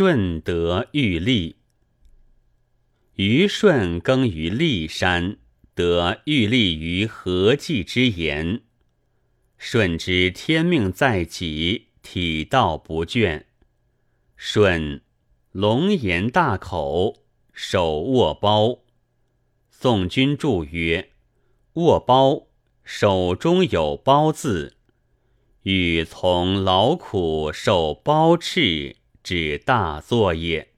舜得玉立。虞舜耕于骊山，得玉立于何祭之言。舜知天命在己，体道不倦。舜龙颜大口，手握包。宋君注曰：“握包，手中有包字，欲从劳苦受包赤，是大作业。”